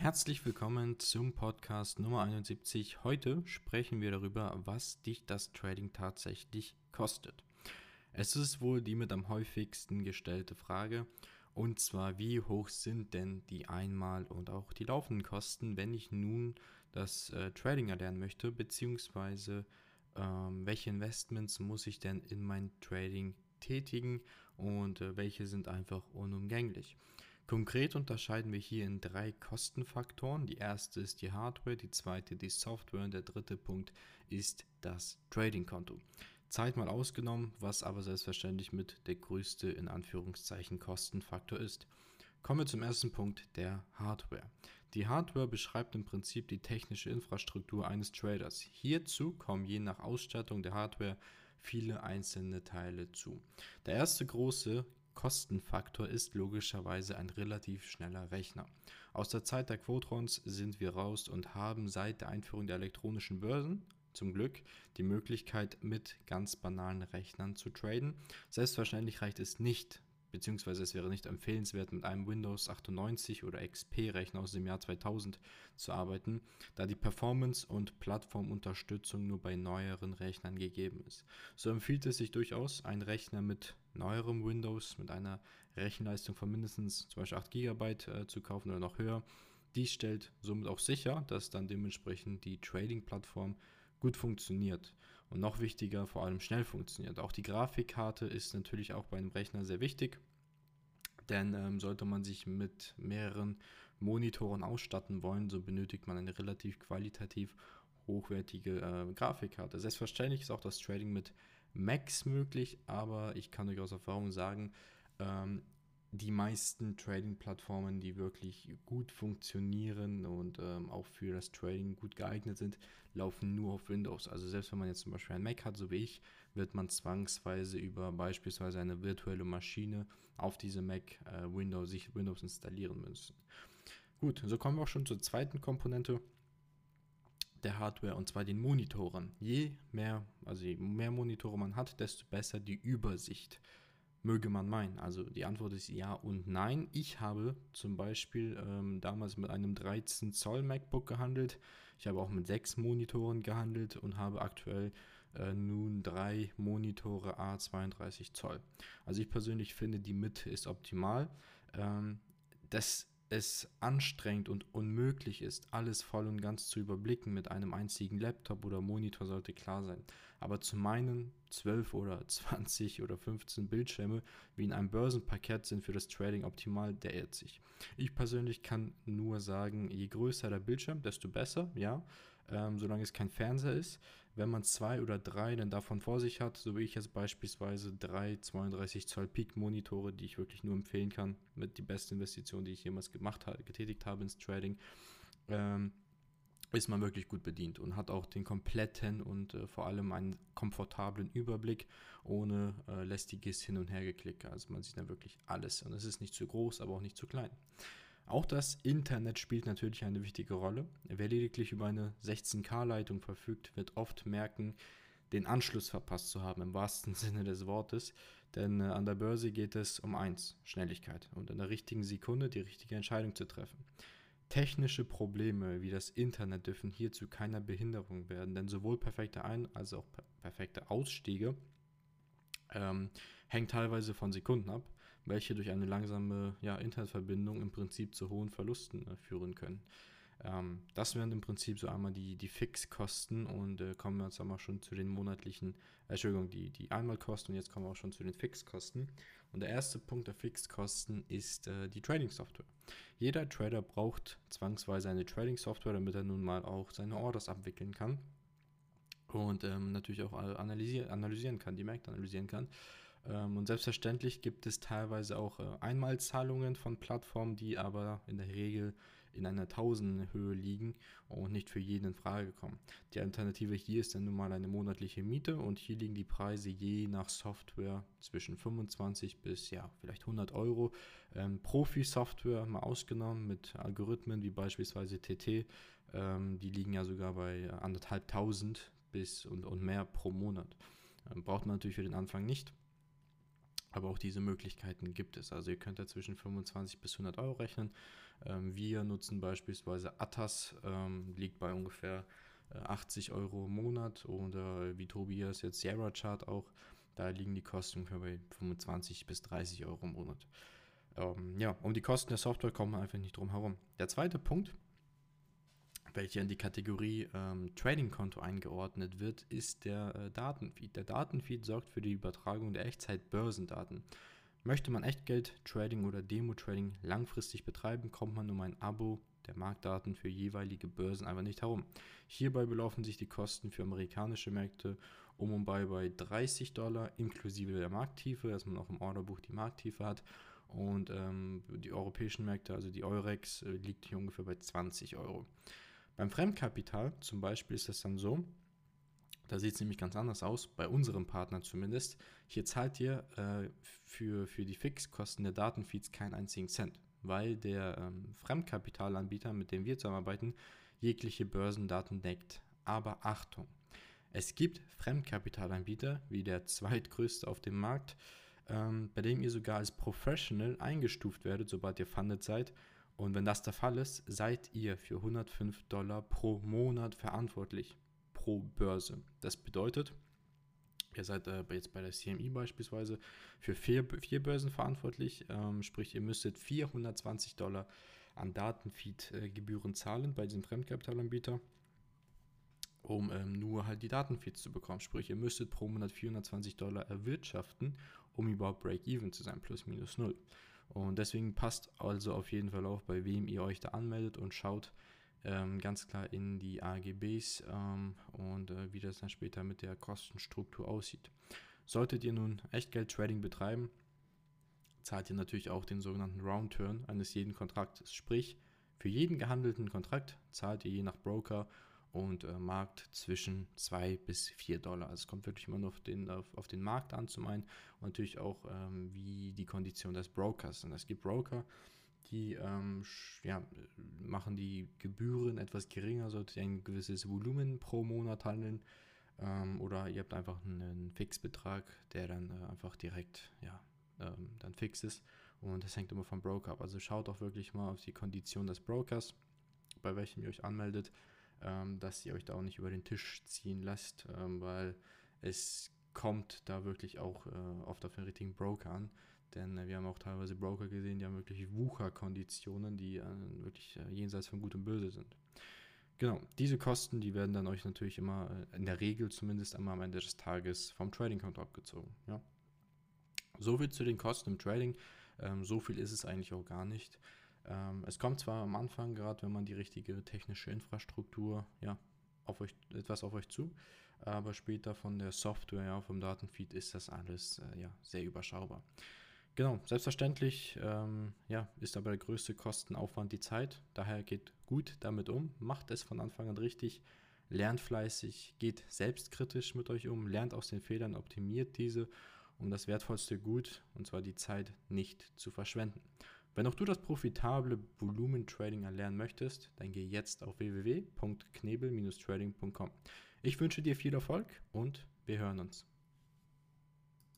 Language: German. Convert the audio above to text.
Herzlich willkommen zum Podcast Nummer 71. Heute sprechen wir darüber, was dich das Trading tatsächlich kostet. Es ist wohl die mit am häufigsten gestellte Frage, und zwar, wie hoch sind denn die Einmal- und auch die laufenden Kosten, wenn ich nun das äh, Trading erlernen möchte, beziehungsweise ähm, welche Investments muss ich denn in mein Trading tätigen und äh, welche sind einfach unumgänglich. Konkret unterscheiden wir hier in drei Kostenfaktoren. Die erste ist die Hardware, die zweite die Software und der dritte Punkt ist das Trading-Konto. Zeit mal ausgenommen, was aber selbstverständlich mit der größte in Anführungszeichen Kostenfaktor ist. Kommen wir zum ersten Punkt, der Hardware. Die Hardware beschreibt im Prinzip die technische Infrastruktur eines Traders. Hierzu kommen je nach Ausstattung der Hardware viele einzelne Teile zu. Der erste große Kostenfaktor ist logischerweise ein relativ schneller Rechner. Aus der Zeit der Quotrons sind wir raus und haben seit der Einführung der elektronischen Börsen zum Glück die Möglichkeit, mit ganz banalen Rechnern zu traden. Selbstverständlich reicht es nicht, beziehungsweise es wäre nicht empfehlenswert, mit einem Windows 98 oder XP-Rechner aus dem Jahr 2000 zu arbeiten, da die Performance und Plattformunterstützung nur bei neueren Rechnern gegeben ist. So empfiehlt es sich durchaus, einen Rechner mit neuerem Windows, mit einer Rechenleistung von mindestens zum Beispiel 8 GB äh, zu kaufen oder noch höher. Dies stellt somit auch sicher, dass dann dementsprechend die Trading-Plattform gut funktioniert und noch wichtiger, vor allem schnell funktioniert. Auch die Grafikkarte ist natürlich auch bei einem Rechner sehr wichtig, denn ähm, sollte man sich mit mehreren Monitoren ausstatten wollen, so benötigt man eine relativ qualitativ hochwertige äh, Grafikkarte. Selbstverständlich ist auch das Trading mit Macs möglich, aber ich kann euch aus Erfahrung sagen, ähm, die meisten Trading-Plattformen, die wirklich gut funktionieren und ähm, auch für das Trading gut geeignet sind, laufen nur auf Windows. Also selbst wenn man jetzt zum Beispiel ein Mac hat, so wie ich, wird man zwangsweise über beispielsweise eine virtuelle Maschine auf diese Mac äh, Windows, sich Windows installieren müssen. Gut, so kommen wir auch schon zur zweiten Komponente der Hardware und zwar den Monitoren. Je mehr, also je mehr Monitore man hat, desto besser die Übersicht möge man meinen. Also die Antwort ist ja und nein. Ich habe zum Beispiel ähm, damals mit einem 13 Zoll MacBook gehandelt. Ich habe auch mit sechs Monitoren gehandelt und habe aktuell äh, nun drei Monitore A32 Zoll. Also ich persönlich finde, die Mitte ist optimal. Ähm, das es anstrengend und unmöglich ist, alles voll und ganz zu überblicken mit einem einzigen Laptop oder Monitor, sollte klar sein. Aber zu meinen 12 oder 20 oder 15 Bildschirme wie in einem Börsenpaket sind für das Trading optimal, der irrt sich. Ich persönlich kann nur sagen, je größer der Bildschirm, desto besser, ja, ähm, solange es kein Fernseher ist. Wenn man zwei oder drei dann davon vor sich hat, so wie ich jetzt beispielsweise drei 32 Zoll Peak Monitore, die ich wirklich nur empfehlen kann, mit die beste Investition, die ich jemals gemacht habe, getätigt habe ins Trading, ähm, ist man wirklich gut bedient und hat auch den kompletten und äh, vor allem einen komfortablen Überblick ohne äh, lästiges Hin- und Hergeklicke. Also man sieht dann wirklich alles und es ist nicht zu groß, aber auch nicht zu klein. Auch das Internet spielt natürlich eine wichtige Rolle. Wer lediglich über eine 16K-Leitung verfügt, wird oft merken, den Anschluss verpasst zu haben, im wahrsten Sinne des Wortes. Denn äh, an der Börse geht es um eins, Schnelligkeit und in der richtigen Sekunde die richtige Entscheidung zu treffen. Technische Probleme wie das Internet dürfen hier zu keiner Behinderung werden, denn sowohl perfekte Ein- als auch perfekte Ausstiege ähm, hängt teilweise von Sekunden ab, welche durch eine langsame ja, Internetverbindung im Prinzip zu hohen Verlusten äh, führen können. Ähm, das wären im Prinzip so einmal die, die Fixkosten und äh, kommen wir jetzt einmal schon zu den monatlichen, äh, Entschuldigung, die, die Einmalkosten und jetzt kommen wir auch schon zu den Fixkosten. Und der erste Punkt der Fixkosten ist äh, die Trading-Software. Jeder Trader braucht zwangsweise eine Trading-Software, damit er nun mal auch seine Orders abwickeln kann und ähm, natürlich auch analysieren, analysieren kann, die Märkte analysieren kann. Ähm, und selbstverständlich gibt es teilweise auch äh, Einmalzahlungen von Plattformen, die aber in der Regel in einer Tausendenhöhe liegen und nicht für jeden in Frage kommen. Die Alternative hier ist dann nun mal eine monatliche Miete und hier liegen die Preise je nach Software zwischen 25 bis ja vielleicht 100 Euro. Ähm, Profi-Software mal ausgenommen mit Algorithmen wie beispielsweise TT, ähm, die liegen ja sogar bei anderthalbtausend bis und, und mehr pro Monat. Ähm, braucht man natürlich für den Anfang nicht. Aber auch diese Möglichkeiten gibt es. Also ihr könnt da zwischen 25 bis 100 Euro rechnen. Ähm, wir nutzen beispielsweise Atas, ähm, liegt bei ungefähr 80 äh, Euro im Monat oder wie Tobias jetzt Sierra Chart auch, da liegen die Kosten bei 25 bis 30 Euro im Monat. Ähm, ja, um die Kosten der Software kommen wir einfach nicht drum herum. Der zweite Punkt, welcher in die Kategorie ähm, Trading-Konto eingeordnet wird, ist der äh, Datenfeed. Der Datenfeed sorgt für die Übertragung der Echtzeit-Börsendaten. Möchte man Echtgeld-Trading oder Demo-Trading langfristig betreiben, kommt man um ein Abo der Marktdaten für jeweilige Börsen einfach nicht herum. Hierbei belaufen sich die Kosten für amerikanische Märkte um und bei bei 30 Dollar inklusive der Markttiefe, dass man auch im Orderbuch die Markttiefe hat. Und ähm, die europäischen Märkte, also die Eurex, äh, liegt hier ungefähr bei 20 Euro. Beim Fremdkapital zum Beispiel ist das dann so, da sieht es nämlich ganz anders aus, bei unserem Partner zumindest. Hier zahlt ihr äh, für, für die Fixkosten der Datenfeeds keinen einzigen Cent weil der ähm, Fremdkapitalanbieter, mit dem wir zusammenarbeiten, jegliche Börsendaten deckt. Aber Achtung, es gibt Fremdkapitalanbieter, wie der zweitgrößte auf dem Markt, ähm, bei dem ihr sogar als Professional eingestuft werdet, sobald ihr funded seid. Und wenn das der Fall ist, seid ihr für 105 Dollar pro Monat verantwortlich pro Börse. Das bedeutet, Ihr seid äh, jetzt bei der CMI beispielsweise für vier, vier Börsen verantwortlich, ähm, sprich ihr müsstet 420 Dollar an Datenfeed-Gebühren zahlen bei diesem Fremdkapitalanbieter, um ähm, nur halt die Datenfeeds zu bekommen. Sprich, ihr müsstet pro Monat 420 Dollar erwirtschaften, um überhaupt Break-Even zu sein, plus minus null. Und deswegen passt also auf jeden Fall auch, bei wem ihr euch da anmeldet und schaut, ähm, ganz klar in die AGBs ähm, und äh, wie das dann später mit der Kostenstruktur aussieht. Solltet ihr nun Echtgeld-Trading betreiben, zahlt ihr natürlich auch den sogenannten Round-Turn eines jeden Kontraktes. Sprich, für jeden gehandelten Kontrakt zahlt ihr je nach Broker und äh, Markt zwischen 2 bis 4 Dollar. Also es kommt wirklich immer nur auf den, auf, auf den Markt an zum einen und natürlich auch ähm, wie die Kondition des Brokers. Und es gibt Broker, die ähm, ja, machen die Gebühren etwas geringer, solltet ihr ein gewisses Volumen pro Monat handeln. Ähm, oder ihr habt einfach einen Fixbetrag, der dann äh, einfach direkt ja, ähm, dann fix ist. Und das hängt immer vom Broker ab. Also schaut auch wirklich mal auf die Kondition des Brokers, bei welchem ihr euch anmeldet, dass ihr euch da auch nicht über den Tisch ziehen lasst, ähm, weil es kommt da wirklich auch äh, oft auf den richtigen Broker an. Denn äh, wir haben auch teilweise Broker gesehen, die haben wirklich Wucherkonditionen, die äh, wirklich jenseits von Gut und Böse sind. Genau, diese Kosten, die werden dann euch natürlich immer, in der Regel zumindest einmal am Ende des Tages vom Trading-Konto abgezogen. Ja. So viel zu den Kosten im Trading. Ähm, so viel ist es eigentlich auch gar nicht. Ähm, es kommt zwar am Anfang, gerade wenn man die richtige technische Infrastruktur, ja, auf euch, etwas auf euch zu, aber später von der Software, ja, vom Datenfeed ist das alles äh, ja, sehr überschaubar. Genau, selbstverständlich ähm, ja, ist aber der größte Kostenaufwand die Zeit. Daher geht gut damit um, macht es von Anfang an richtig, lernt fleißig, geht selbstkritisch mit euch um, lernt aus den Fehlern, optimiert diese, um das wertvollste Gut, und zwar die Zeit, nicht zu verschwenden. Wenn auch du das profitable Volumen-Trading erlernen möchtest, dann geh jetzt auf www.knebel-trading.com. Ich wünsche dir viel Erfolg und wir hören uns.